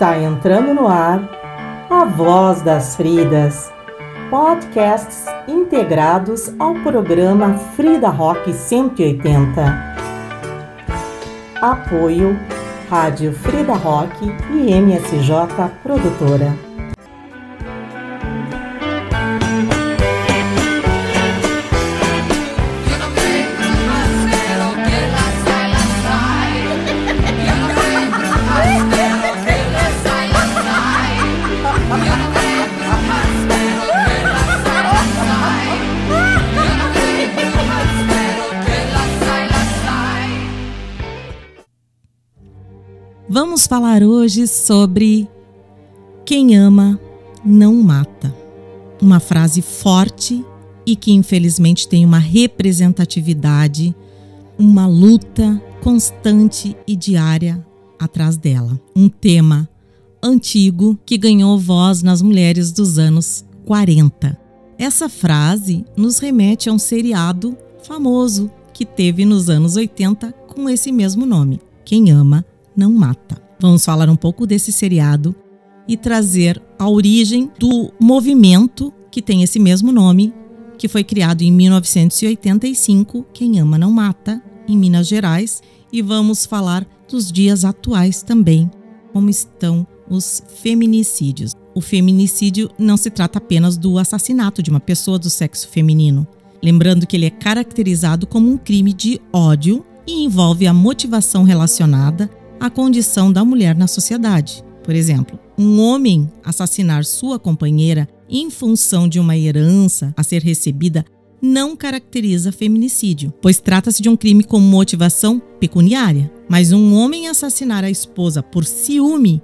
Está entrando no ar a Voz das Fridas, podcasts integrados ao programa Frida Rock 180. Apoio Rádio Frida Rock e MSJ Produtora. Vamos falar hoje sobre quem ama não mata. Uma frase forte e que infelizmente tem uma representatividade, uma luta constante e diária atrás dela. Um tema antigo que ganhou voz nas mulheres dos anos 40. Essa frase nos remete a um seriado famoso que teve nos anos 80 com esse mesmo nome. Quem ama não mata. Vamos falar um pouco desse seriado e trazer a origem do movimento que tem esse mesmo nome, que foi criado em 1985, Quem Ama Não Mata, em Minas Gerais, e vamos falar dos dias atuais também, como estão os feminicídios. O feminicídio não se trata apenas do assassinato de uma pessoa do sexo feminino, lembrando que ele é caracterizado como um crime de ódio e envolve a motivação relacionada a condição da mulher na sociedade. Por exemplo, um homem assassinar sua companheira em função de uma herança a ser recebida não caracteriza feminicídio, pois trata-se de um crime com motivação pecuniária. Mas um homem assassinar a esposa por ciúme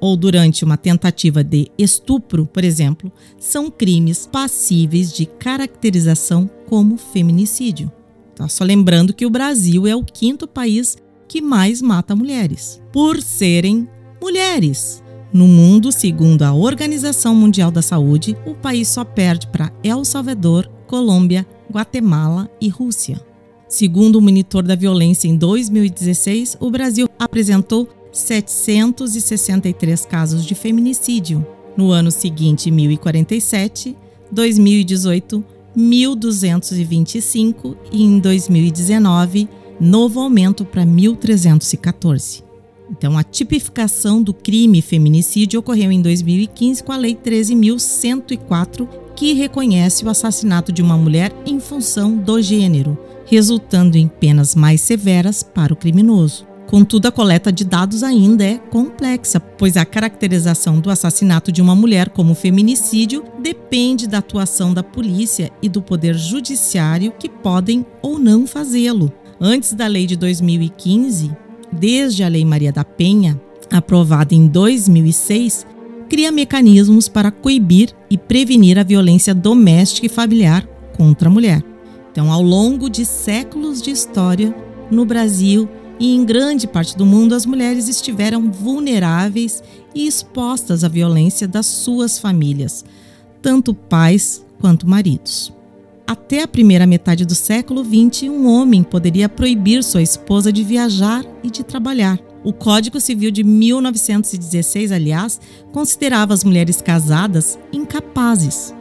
ou durante uma tentativa de estupro, por exemplo, são crimes passíveis de caracterização como feminicídio. Tá? Só lembrando que o Brasil é o quinto país que mais mata mulheres, por serem mulheres. No mundo, segundo a Organização Mundial da Saúde, o país só perde para El Salvador, Colômbia, Guatemala e Rússia. Segundo o monitor da violência em 2016, o Brasil apresentou 763 casos de feminicídio. No ano seguinte, 1047, 2018, 1225 e em 2019, novo aumento para 1.314. Então, a tipificação do crime feminicídio ocorreu em 2015 com a Lei 13.104, que reconhece o assassinato de uma mulher em função do gênero, resultando em penas mais severas para o criminoso. Contudo, a coleta de dados ainda é complexa, pois a caracterização do assassinato de uma mulher como feminicídio depende da atuação da polícia e do poder judiciário que podem ou não fazê-lo. Antes da lei de 2015, desde a Lei Maria da Penha, aprovada em 2006, cria mecanismos para coibir e prevenir a violência doméstica e familiar contra a mulher. Então, ao longo de séculos de história, no Brasil e em grande parte do mundo, as mulheres estiveram vulneráveis e expostas à violência das suas famílias, tanto pais quanto maridos. Até a primeira metade do século XX, um homem poderia proibir sua esposa de viajar e de trabalhar. O Código Civil de 1916, aliás, considerava as mulheres casadas incapazes.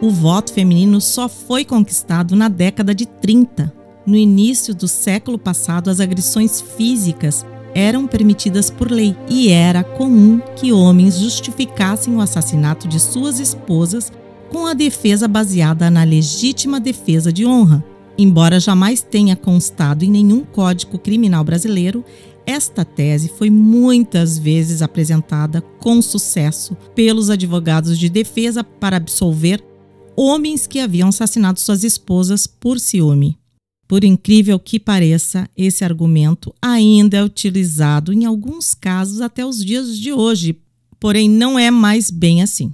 O voto feminino só foi conquistado na década de 30. No início do século passado, as agressões físicas eram permitidas por lei e era comum que homens justificassem o assassinato de suas esposas com a defesa baseada na legítima defesa de honra. Embora jamais tenha constado em nenhum código criminal brasileiro, esta tese foi muitas vezes apresentada com sucesso pelos advogados de defesa para absolver homens que haviam assassinado suas esposas por ciúme. Por incrível que pareça, esse argumento ainda é utilizado em alguns casos até os dias de hoje, porém não é mais bem assim.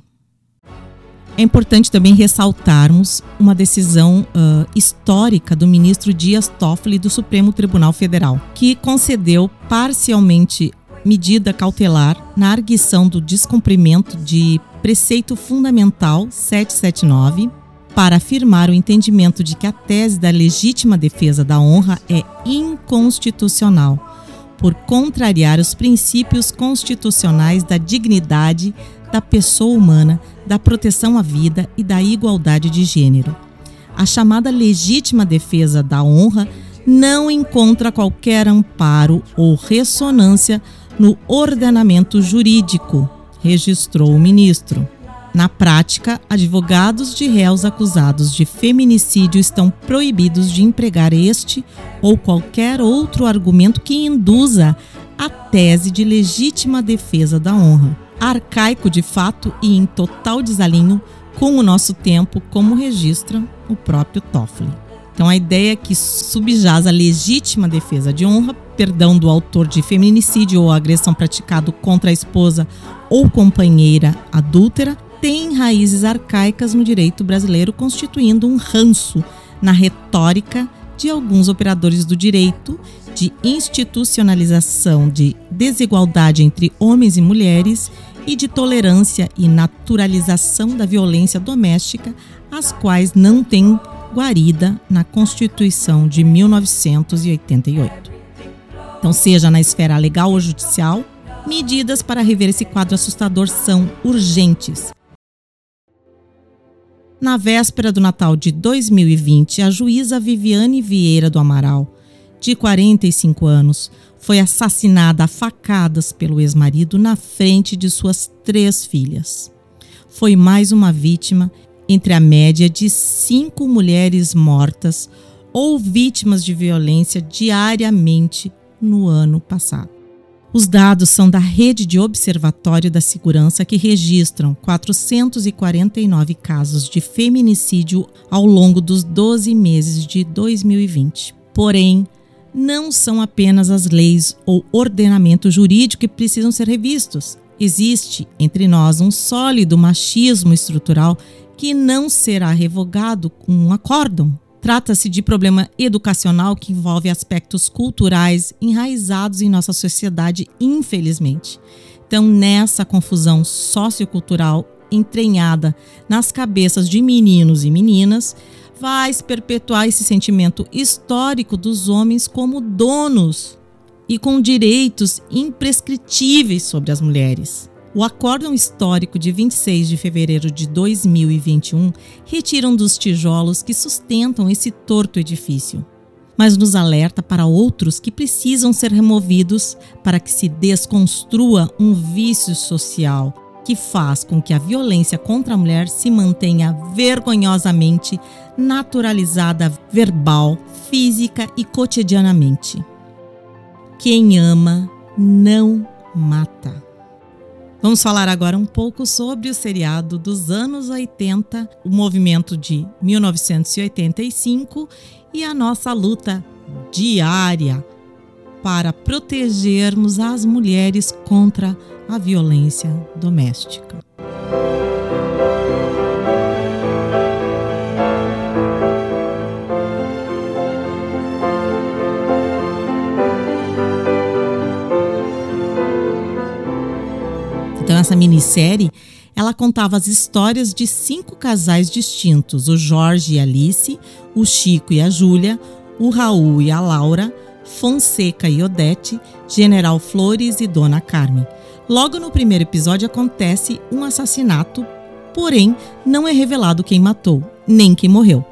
É importante também ressaltarmos uma decisão uh, histórica do ministro Dias Toffoli do Supremo Tribunal Federal, que concedeu parcialmente medida cautelar na arguição do descumprimento de preceito fundamental 779 para afirmar o entendimento de que a tese da legítima defesa da honra é inconstitucional por contrariar os princípios constitucionais da dignidade da pessoa humana, da proteção à vida e da igualdade de gênero. A chamada legítima defesa da honra não encontra qualquer amparo ou ressonância no ordenamento jurídico, registrou o ministro. Na prática, advogados de réus acusados de feminicídio estão proibidos de empregar este ou qualquer outro argumento que induza a tese de legítima defesa da honra. Arcaico de fato e em total desalinho com o nosso tempo, como registra o próprio Toffoli. Então, a ideia é que subjaz a legítima defesa de honra, perdão do autor de feminicídio ou agressão praticado contra a esposa ou companheira adúltera, tem raízes arcaicas no direito brasileiro, constituindo um ranço na retórica de alguns operadores do direito de institucionalização de desigualdade entre homens e mulheres e de tolerância e naturalização da violência doméstica, as quais não têm guarida na Constituição de 1988. Então, seja na esfera legal ou judicial, medidas para rever esse quadro assustador são urgentes, na véspera do Natal de 2020, a juíza Viviane Vieira do Amaral, de 45 anos, foi assassinada a facadas pelo ex-marido na frente de suas três filhas. Foi mais uma vítima entre a média de cinco mulheres mortas ou vítimas de violência diariamente no ano passado. Os dados são da Rede de Observatório da Segurança, que registram 449 casos de feminicídio ao longo dos 12 meses de 2020. Porém, não são apenas as leis ou ordenamento jurídico que precisam ser revistos. Existe entre nós um sólido machismo estrutural que não será revogado com um acórdão. Trata-se de problema educacional que envolve aspectos culturais enraizados em nossa sociedade, infelizmente. Então, nessa confusão sociocultural entranhada nas cabeças de meninos e meninas, vai perpetuar esse sentimento histórico dos homens como donos e com direitos imprescritíveis sobre as mulheres. O acórdão histórico de 26 de fevereiro de 2021 retira um dos tijolos que sustentam esse torto edifício, mas nos alerta para outros que precisam ser removidos para que se desconstrua um vício social que faz com que a violência contra a mulher se mantenha vergonhosamente naturalizada verbal, física e cotidianamente. Quem ama não mata. Vamos falar agora um pouco sobre o seriado dos anos 80, o movimento de 1985 e a nossa luta diária para protegermos as mulheres contra a violência doméstica. Essa minissérie, ela contava as histórias de cinco casais distintos: o Jorge e a Alice, o Chico e a Júlia, o Raul e a Laura, Fonseca e Odete, General Flores e Dona Carmen. Logo no primeiro episódio acontece um assassinato, porém não é revelado quem matou, nem quem morreu.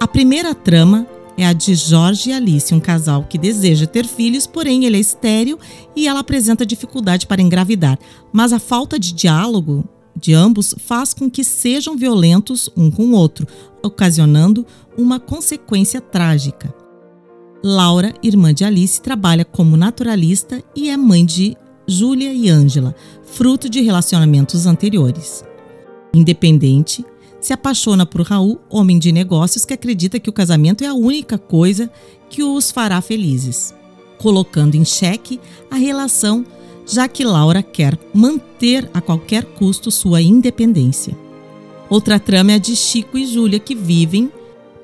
A primeira trama é a de Jorge e Alice, um casal que deseja ter filhos, porém ele é estéril e ela apresenta dificuldade para engravidar. Mas a falta de diálogo de ambos faz com que sejam violentos um com o outro, ocasionando uma consequência trágica. Laura, irmã de Alice, trabalha como naturalista e é mãe de Júlia e Ângela, fruto de relacionamentos anteriores. Independente, se apaixona por Raul, homem de negócios que acredita que o casamento é a única coisa que os fará felizes, colocando em xeque a relação, já que Laura quer manter a qualquer custo sua independência. Outra trama é a de Chico e Júlia, que vivem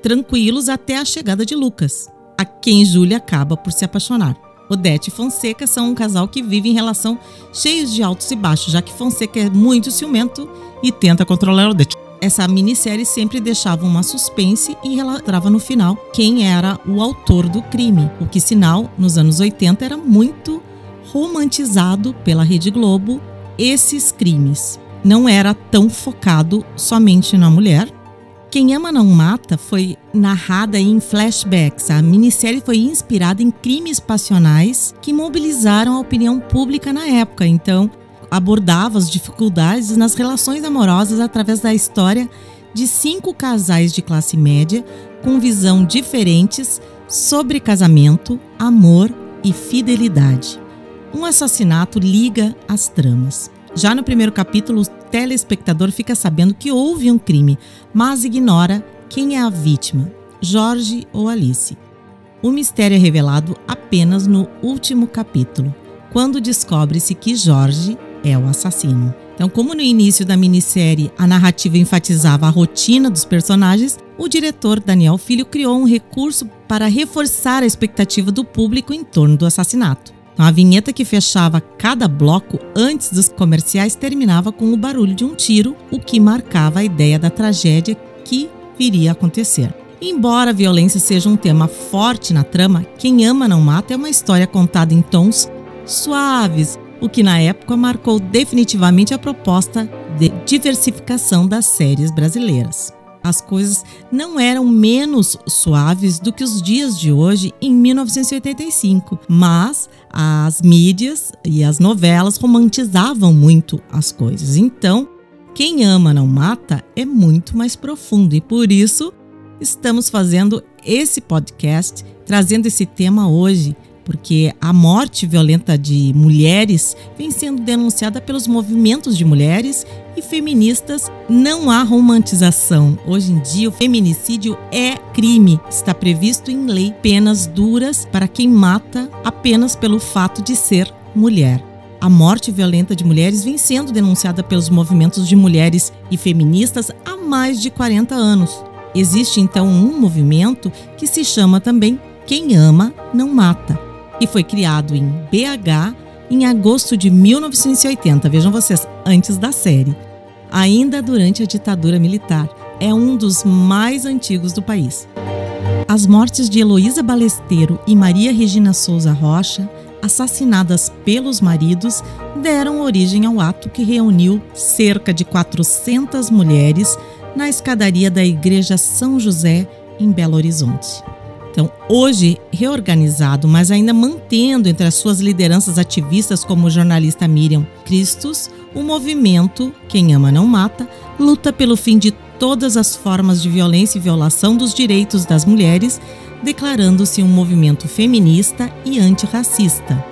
tranquilos até a chegada de Lucas, a quem Júlia acaba por se apaixonar. Odete e Fonseca são um casal que vive em relação cheios de altos e baixos, já que Fonseca é muito ciumento e tenta controlar Odete essa minissérie sempre deixava uma suspense e relatava no final quem era o autor do crime. O que, sinal, nos anos 80 era muito romantizado pela Rede Globo esses crimes. Não era tão focado somente na mulher. Quem Ama Não Mata foi narrada em flashbacks. A minissérie foi inspirada em crimes passionais que mobilizaram a opinião pública na época. Então, abordava as dificuldades nas relações amorosas através da história de cinco casais de classe média com visão diferentes sobre casamento, amor e fidelidade. Um assassinato liga as tramas. Já no primeiro capítulo, o telespectador fica sabendo que houve um crime, mas ignora quem é a vítima, Jorge ou Alice. O mistério é revelado apenas no último capítulo, quando descobre-se que Jorge é o assassino. Então, como no início da minissérie a narrativa enfatizava a rotina dos personagens, o diretor Daniel Filho criou um recurso para reforçar a expectativa do público em torno do assassinato. Então, a vinheta que fechava cada bloco antes dos comerciais terminava com o barulho de um tiro, o que marcava a ideia da tragédia que viria a acontecer. Embora a violência seja um tema forte na trama, Quem Ama Não Mata é uma história contada em tons suaves, o que na época marcou definitivamente a proposta de diversificação das séries brasileiras. As coisas não eram menos suaves do que os dias de hoje em 1985, mas as mídias e as novelas romantizavam muito as coisas. Então, quem ama não mata é muito mais profundo e por isso estamos fazendo esse podcast trazendo esse tema hoje porque a morte violenta de mulheres vem sendo denunciada pelos movimentos de mulheres e feministas. Não há romantização. Hoje em dia, o feminicídio é crime. Está previsto em lei penas duras para quem mata apenas pelo fato de ser mulher. A morte violenta de mulheres vem sendo denunciada pelos movimentos de mulheres e feministas há mais de 40 anos. Existe então um movimento que se chama também Quem Ama Não Mata e foi criado em BH em agosto de 1980. Vejam vocês, antes da série. Ainda durante a ditadura militar. É um dos mais antigos do país. As mortes de Heloísa Balesteiro e Maria Regina Souza Rocha, assassinadas pelos maridos, deram origem ao ato que reuniu cerca de 400 mulheres na escadaria da Igreja São José, em Belo Horizonte. Então, hoje reorganizado, mas ainda mantendo entre as suas lideranças ativistas como o jornalista Miriam Cristos, o movimento Quem Ama Não Mata luta pelo fim de todas as formas de violência e violação dos direitos das mulheres, declarando-se um movimento feminista e antirracista.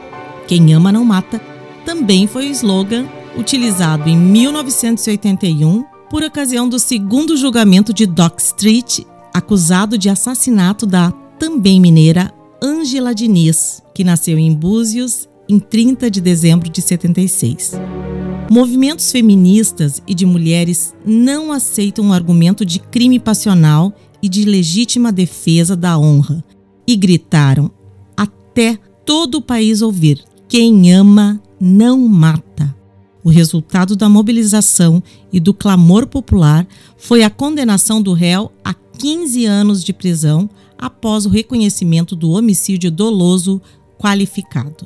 Quem Ama Não Mata também foi o slogan utilizado em 1981 por ocasião do segundo julgamento de Dock Street, acusado de assassinato da também mineira Ângela Diniz, que nasceu em Búzios em 30 de dezembro de 76. Movimentos feministas e de mulheres não aceitam o argumento de crime passional e de legítima defesa da honra e gritaram até todo o país ouvir: quem ama não mata. O resultado da mobilização e do clamor popular foi a condenação do réu a 15 anos de prisão após o reconhecimento do homicídio doloso qualificado.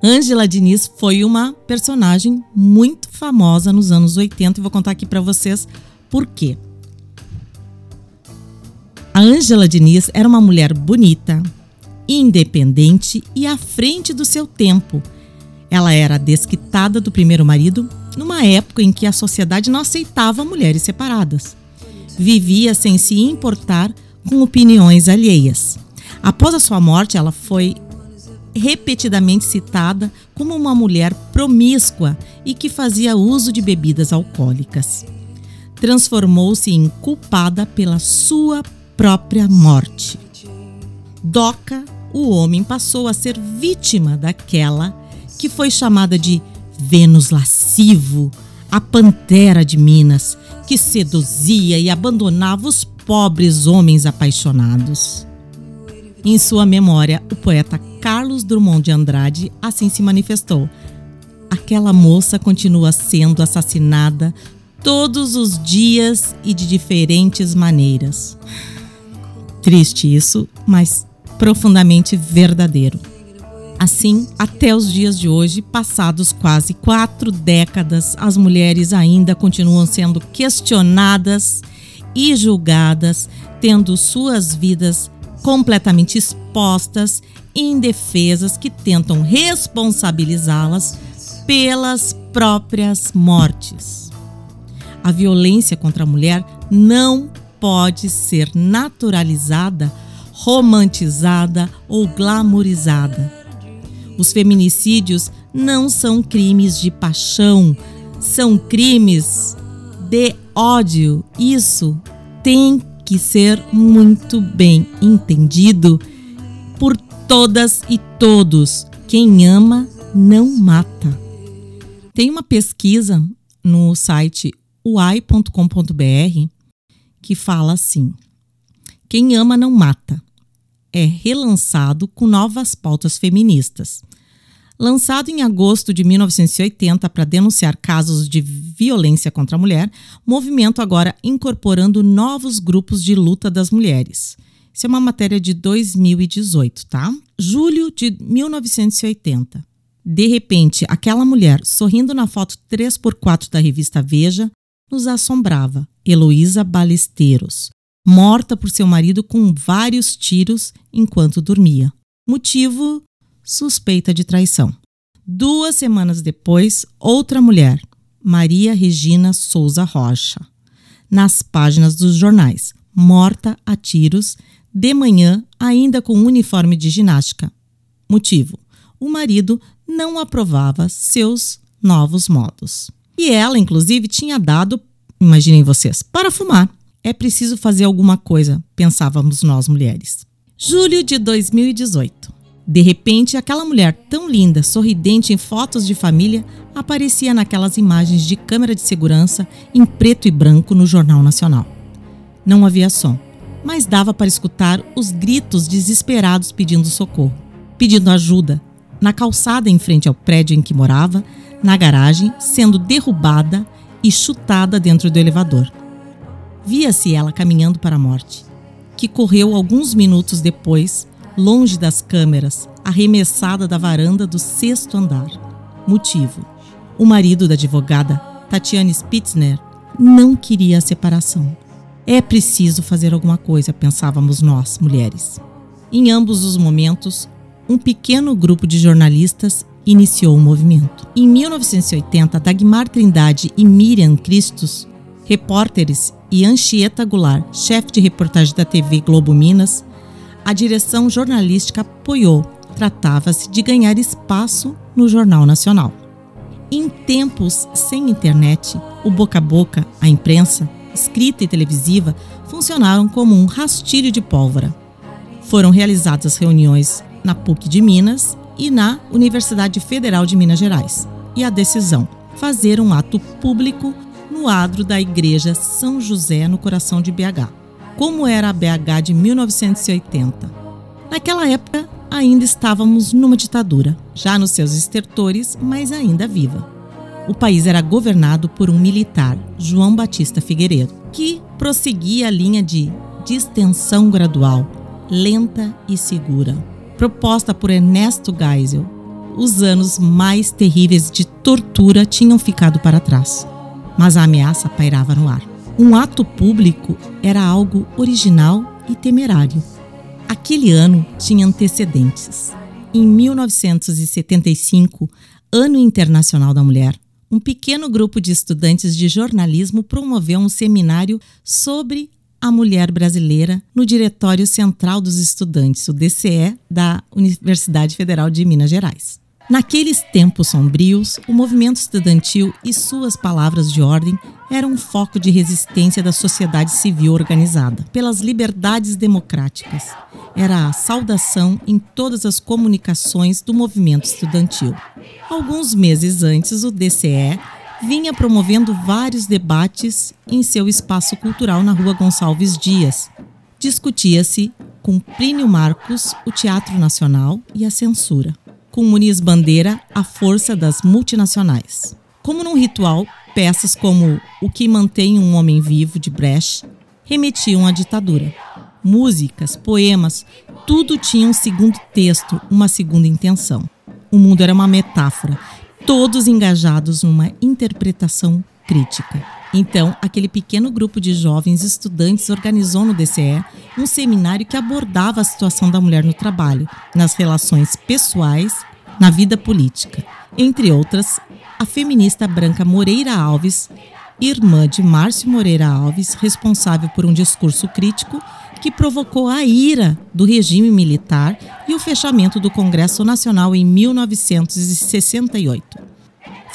Ângela Diniz foi uma personagem muito famosa nos anos 80 e vou contar aqui para vocês por quê. A Ângela Diniz era uma mulher bonita, independente e à frente do seu tempo. Ela era desquitada do primeiro marido numa época em que a sociedade não aceitava mulheres separadas. Vivia sem se importar com opiniões alheias. Após a sua morte, ela foi repetidamente citada como uma mulher promíscua e que fazia uso de bebidas alcoólicas. Transformou-se em culpada pela sua própria morte. Doca, o homem, passou a ser vítima daquela que foi chamada de Vênus lascivo, a pantera de Minas, que seduzia e abandonava os pobres homens apaixonados. Em sua memória, o poeta Carlos Drummond de Andrade assim se manifestou. Aquela moça continua sendo assassinada todos os dias e de diferentes maneiras. Triste isso, mas profundamente verdadeiro. Assim, até os dias de hoje, passados quase quatro décadas, as mulheres ainda continuam sendo questionadas e julgadas, tendo suas vidas completamente expostas, indefesas, que tentam responsabilizá-las pelas próprias mortes. A violência contra a mulher não pode ser naturalizada, romantizada ou glamorizada os feminicídios não são crimes de paixão, são crimes de ódio. Isso tem que ser muito bem entendido por todas e todos. Quem ama não mata. Tem uma pesquisa no site uai.com.br que fala assim: Quem ama não mata. É relançado com novas pautas feministas. Lançado em agosto de 1980 para denunciar casos de violência contra a mulher, movimento agora incorporando novos grupos de luta das mulheres. Isso é uma matéria de 2018, tá? Julho de 1980. De repente, aquela mulher sorrindo na foto 3x4 da revista Veja nos assombrava. Heloísa Balesteiros, morta por seu marido com vários tiros enquanto dormia. Motivo suspeita de traição. Duas semanas depois, outra mulher, Maria Regina Souza Rocha, nas páginas dos jornais, morta a tiros, de manhã, ainda com uniforme de ginástica. Motivo: o marido não aprovava seus novos modos. E ela, inclusive, tinha dado, imaginem vocês, para fumar. É preciso fazer alguma coisa, pensávamos nós mulheres. Julho de 2018. De repente, aquela mulher tão linda, sorridente em fotos de família, aparecia naquelas imagens de câmera de segurança em preto e branco no Jornal Nacional. Não havia som, mas dava para escutar os gritos desesperados pedindo socorro, pedindo ajuda, na calçada em frente ao prédio em que morava, na garagem, sendo derrubada e chutada dentro do elevador. Via-se ela caminhando para a morte, que correu alguns minutos depois longe das câmeras, arremessada da varanda do sexto andar. Motivo: o marido da advogada, Tatiane Spitzner, não queria a separação. É preciso fazer alguma coisa, pensávamos nós, mulheres. Em ambos os momentos, um pequeno grupo de jornalistas iniciou o movimento. Em 1980, Dagmar Trindade e Miriam Christus, repórteres, e Anchieta Goulart, chefe de reportagem da TV Globo Minas, a direção jornalística apoiou. Tratava-se de ganhar espaço no Jornal Nacional. Em tempos sem internet, o boca a boca, a imprensa, escrita e televisiva, funcionaram como um rastilho de pólvora. Foram realizadas reuniões na PUC de Minas e na Universidade Federal de Minas Gerais. E a decisão: fazer um ato público no adro da Igreja São José, no coração de BH como era a BH de 1980. Naquela época, ainda estávamos numa ditadura, já nos seus estertores, mas ainda viva. O país era governado por um militar, João Batista Figueiredo, que prosseguia a linha de distensão gradual, lenta e segura, proposta por Ernesto Geisel. Os anos mais terríveis de tortura tinham ficado para trás, mas a ameaça pairava no ar. Um ato público era algo original e temerário. Aquele ano tinha antecedentes. Em 1975, Ano Internacional da Mulher, um pequeno grupo de estudantes de jornalismo promoveu um seminário sobre a mulher brasileira no Diretório Central dos Estudantes, o DCE, da Universidade Federal de Minas Gerais. Naqueles tempos sombrios, o movimento estudantil e suas palavras de ordem eram um foco de resistência da sociedade civil organizada pelas liberdades democráticas. Era a saudação em todas as comunicações do movimento estudantil. Alguns meses antes, o DCE vinha promovendo vários debates em seu espaço cultural na Rua Gonçalves Dias. Discutia-se com Plínio Marcos o Teatro Nacional e a censura com Muniz Bandeira a força das multinacionais. Como num ritual Peças como O que mantém um homem vivo de Brecht remetiam à ditadura. Músicas, poemas, tudo tinha um segundo texto, uma segunda intenção. O mundo era uma metáfora, todos engajados numa interpretação crítica. Então, aquele pequeno grupo de jovens estudantes organizou no DCE um seminário que abordava a situação da mulher no trabalho, nas relações pessoais, na vida política. Entre outras, a feminista branca Moreira Alves, irmã de Márcio Moreira Alves, responsável por um discurso crítico que provocou a ira do regime militar e o fechamento do Congresso Nacional em 1968.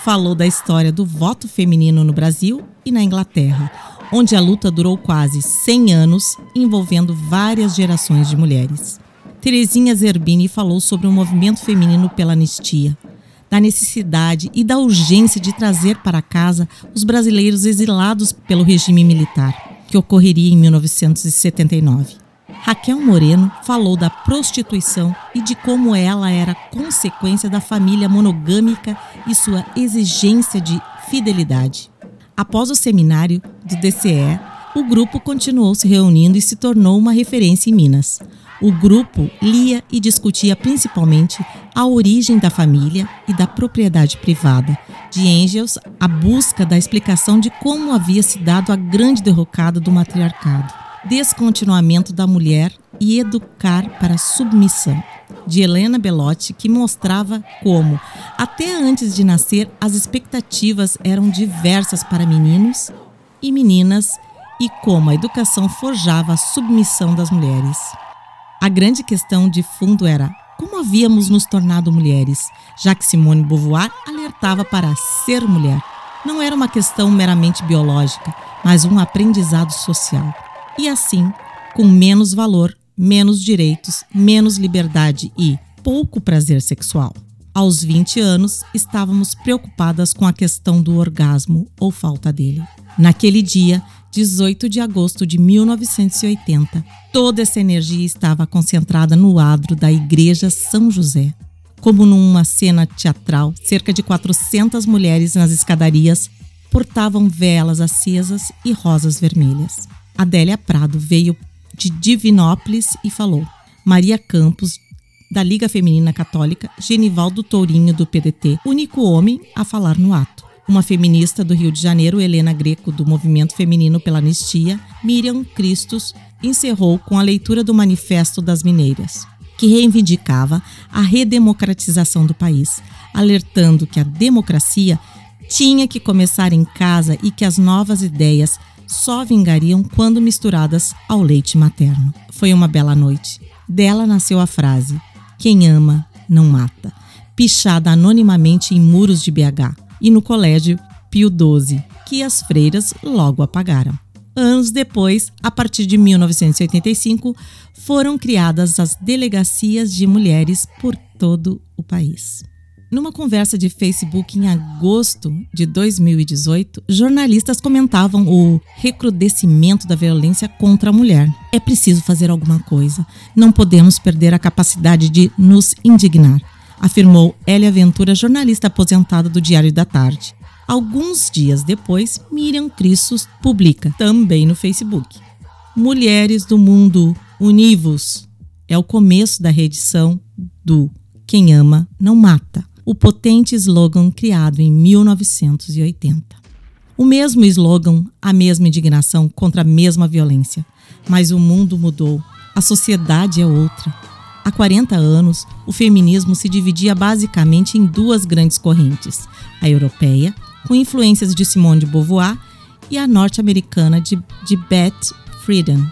Falou da história do voto feminino no Brasil e na Inglaterra, onde a luta durou quase 100 anos, envolvendo várias gerações de mulheres. Terezinha Zerbini falou sobre o movimento feminino pela anistia, da necessidade e da urgência de trazer para casa os brasileiros exilados pelo regime militar que ocorreria em 1979. Raquel Moreno falou da prostituição e de como ela era consequência da família monogâmica e sua exigência de fidelidade. Após o seminário do DCE, o grupo continuou se reunindo e se tornou uma referência em Minas. O grupo lia e discutia principalmente a origem da família e da propriedade privada, de Engels a busca da explicação de como havia se dado a grande derrocada do matriarcado, descontinuamento da mulher e educar para submissão, de Helena Belotti, que mostrava como, até antes de nascer, as expectativas eram diversas para meninos e meninas e como a educação forjava a submissão das mulheres. A grande questão de fundo era como havíamos nos tornado mulheres, já que Simone Beauvoir alertava para ser mulher. Não era uma questão meramente biológica, mas um aprendizado social. E assim, com menos valor, menos direitos, menos liberdade e pouco prazer sexual. Aos 20 anos, estávamos preocupadas com a questão do orgasmo ou falta dele. Naquele dia, 18 de agosto de 1980. Toda essa energia estava concentrada no adro da Igreja São José. Como numa cena teatral, cerca de 400 mulheres nas escadarias portavam velas acesas e rosas vermelhas. Adélia Prado veio de Divinópolis e falou. Maria Campos, da Liga Feminina Católica, Genivaldo Tourinho, do PDT, único homem a falar no ato uma feminista do Rio de Janeiro, Helena Greco, do Movimento Feminino pela Anistia, Miriam Cristos, encerrou com a leitura do Manifesto das Mineiras, que reivindicava a redemocratização do país, alertando que a democracia tinha que começar em casa e que as novas ideias só vingariam quando misturadas ao leite materno. Foi uma bela noite. Dela nasceu a frase: Quem ama, não mata, pichada anonimamente em muros de BH e no Colégio Pio XII, que as freiras logo apagaram. Anos depois, a partir de 1985, foram criadas as delegacias de mulheres por todo o país. Numa conversa de Facebook em agosto de 2018, jornalistas comentavam o recrudescimento da violência contra a mulher. É preciso fazer alguma coisa. Não podemos perder a capacidade de nos indignar afirmou Elia Ventura, jornalista aposentada do Diário da Tarde. Alguns dias depois, Miriam Cristos publica, também no Facebook. Mulheres do mundo, univos! É o começo da reedição do Quem Ama Não Mata, o potente slogan criado em 1980. O mesmo slogan, a mesma indignação contra a mesma violência. Mas o mundo mudou, a sociedade é outra. Há 40 anos, o feminismo se dividia basicamente em duas grandes correntes: a europeia, com influências de Simone de Beauvoir, e a norte-americana de, de Beth Friedan.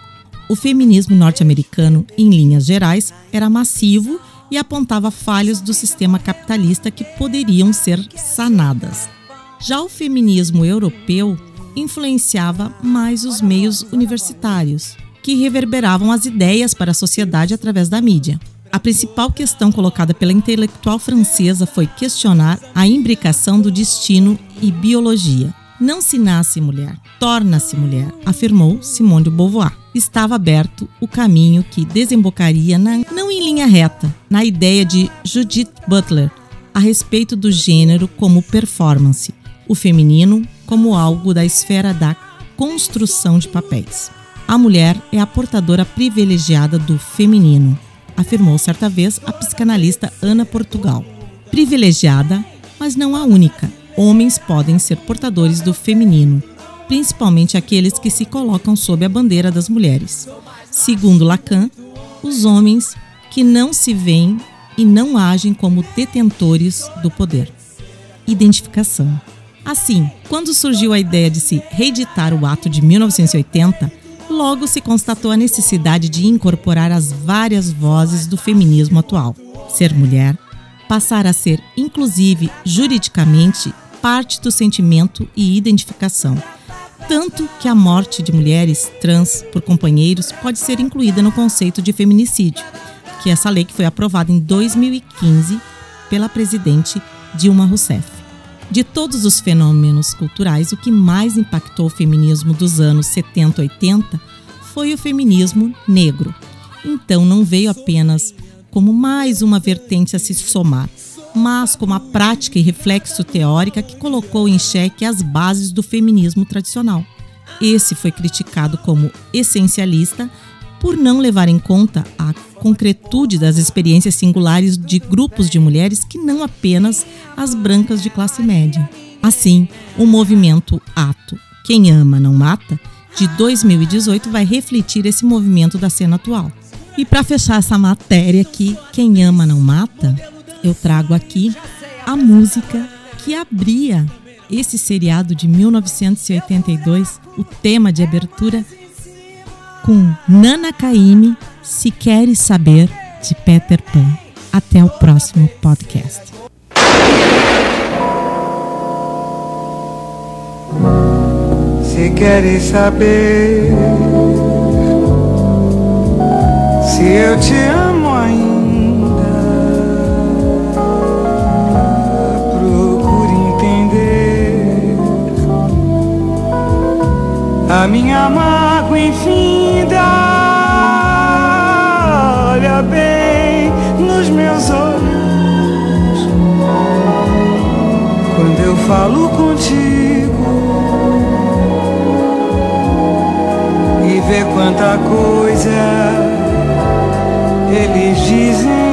O feminismo norte-americano, em linhas gerais, era massivo e apontava falhas do sistema capitalista que poderiam ser sanadas. Já o feminismo europeu influenciava mais os meios universitários, que reverberavam as ideias para a sociedade através da mídia. A principal questão colocada pela intelectual francesa foi questionar a imbricação do destino e biologia. Não se nasce mulher, torna-se mulher, afirmou Simone de Beauvoir. Estava aberto o caminho que desembocaria na, não em linha reta, na ideia de Judith Butler a respeito do gênero como performance, o feminino como algo da esfera da construção de papéis. A mulher é a portadora privilegiada do feminino, afirmou certa vez a psicanalista Ana Portugal. Privilegiada, mas não a única. Homens podem ser portadores do feminino, principalmente aqueles que se colocam sob a bandeira das mulheres. Segundo Lacan, os homens que não se veem e não agem como detentores do poder. Identificação. Assim, quando surgiu a ideia de se reeditar o ato de 1980, logo se constatou a necessidade de incorporar as várias vozes do feminismo atual. Ser mulher, passar a ser, inclusive juridicamente, parte do sentimento e identificação. Tanto que a morte de mulheres trans por companheiros pode ser incluída no conceito de feminicídio, que é essa lei que foi aprovada em 2015 pela presidente Dilma Rousseff. De todos os fenômenos culturais, o que mais impactou o feminismo dos anos 70 e 80 foi o feminismo negro. Então não veio apenas como mais uma vertente a se somar, mas como a prática e reflexo teórica que colocou em xeque as bases do feminismo tradicional. Esse foi criticado como essencialista por não levar em conta a concretude das experiências singulares de grupos de mulheres que não apenas as brancas de classe média. Assim, o movimento Ato Quem Ama Não Mata, de 2018, vai refletir esse movimento da cena atual. E para fechar essa matéria aqui, Quem Ama Não Mata, eu trago aqui a música que abria esse seriado de 1982, o tema de abertura com Nana Caymmi, Se Queres Saber, de Peter Pan. Até o próximo podcast. Se queres saber se eu te amo a minha mágoa infinda. Olha bem nos meus olhos quando eu falo contigo e vê quanta coisa eles dizem